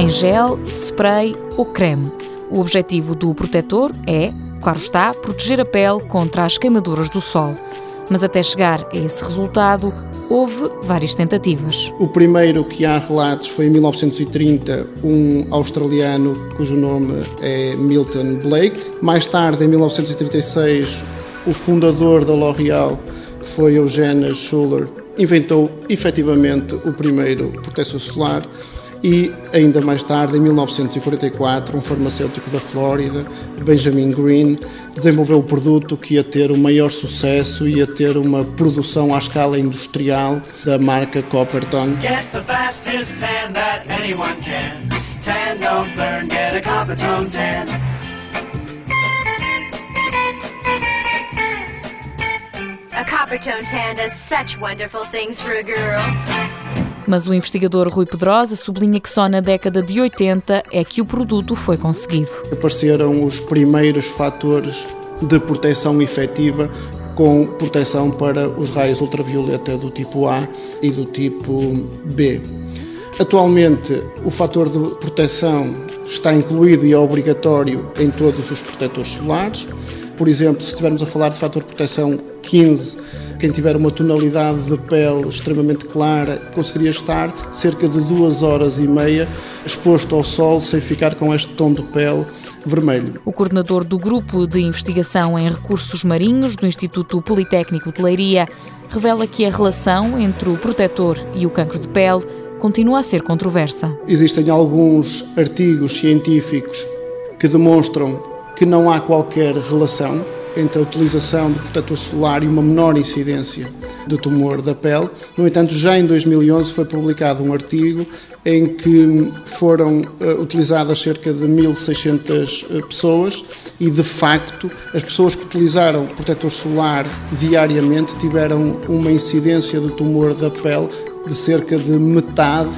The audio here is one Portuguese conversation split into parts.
em gel, spray ou creme. O objetivo do protetor é, claro está, proteger a pele contra as queimaduras do sol. Mas até chegar a esse resultado, houve várias tentativas. O primeiro que há relatos foi em 1930, um australiano cujo nome é Milton Blake. Mais tarde, em 1936, o fundador da L'Oréal, que foi Eugene Schuller, inventou efetivamente o primeiro protetor solar e ainda mais tarde, em 1944, um farmacêutico da Flórida, Benjamin Green, desenvolveu o produto que ia ter o maior sucesso e ia ter uma produção à escala industrial da marca Copperton. Get the fastest tan that anyone can. Tan don't burn, get a. A Coppertone tan does such wonderful things for a girl. Mas o investigador Rui Pedrosa sublinha que só na década de 80 é que o produto foi conseguido. Apareceram os primeiros fatores de proteção efetiva com proteção para os raios ultravioleta do tipo A e do tipo B. Atualmente, o fator de proteção está incluído e é obrigatório em todos os protetores solares. Por exemplo, se estivermos a falar de fator de proteção 15, quem tiver uma tonalidade de pele extremamente clara conseguiria estar cerca de duas horas e meia exposto ao sol sem ficar com este tom de pele vermelho. O coordenador do Grupo de Investigação em Recursos Marinhos do Instituto Politécnico de Leiria revela que a relação entre o protetor e o cancro de pele continua a ser controversa. Existem alguns artigos científicos que demonstram que não há qualquer relação entre a utilização de protetor solar e uma menor incidência de tumor da pele. No entanto, já em 2011 foi publicado um artigo em que foram uh, utilizadas cerca de 1.600 uh, pessoas e, de facto, as pessoas que utilizaram protetor solar diariamente tiveram uma incidência de tumor da pele de cerca de metade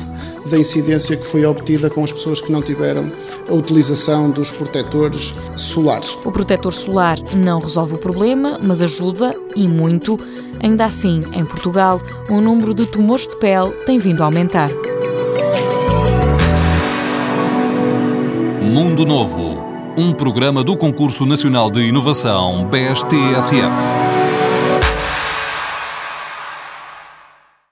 da incidência que foi obtida com as pessoas que não tiveram a utilização dos protetores solares. O protetor solar não resolve o problema, mas ajuda e muito. Ainda assim, em Portugal, o número de tumores de pele tem vindo a aumentar. Mundo Novo, um programa do Concurso Nacional de Inovação BSTSF.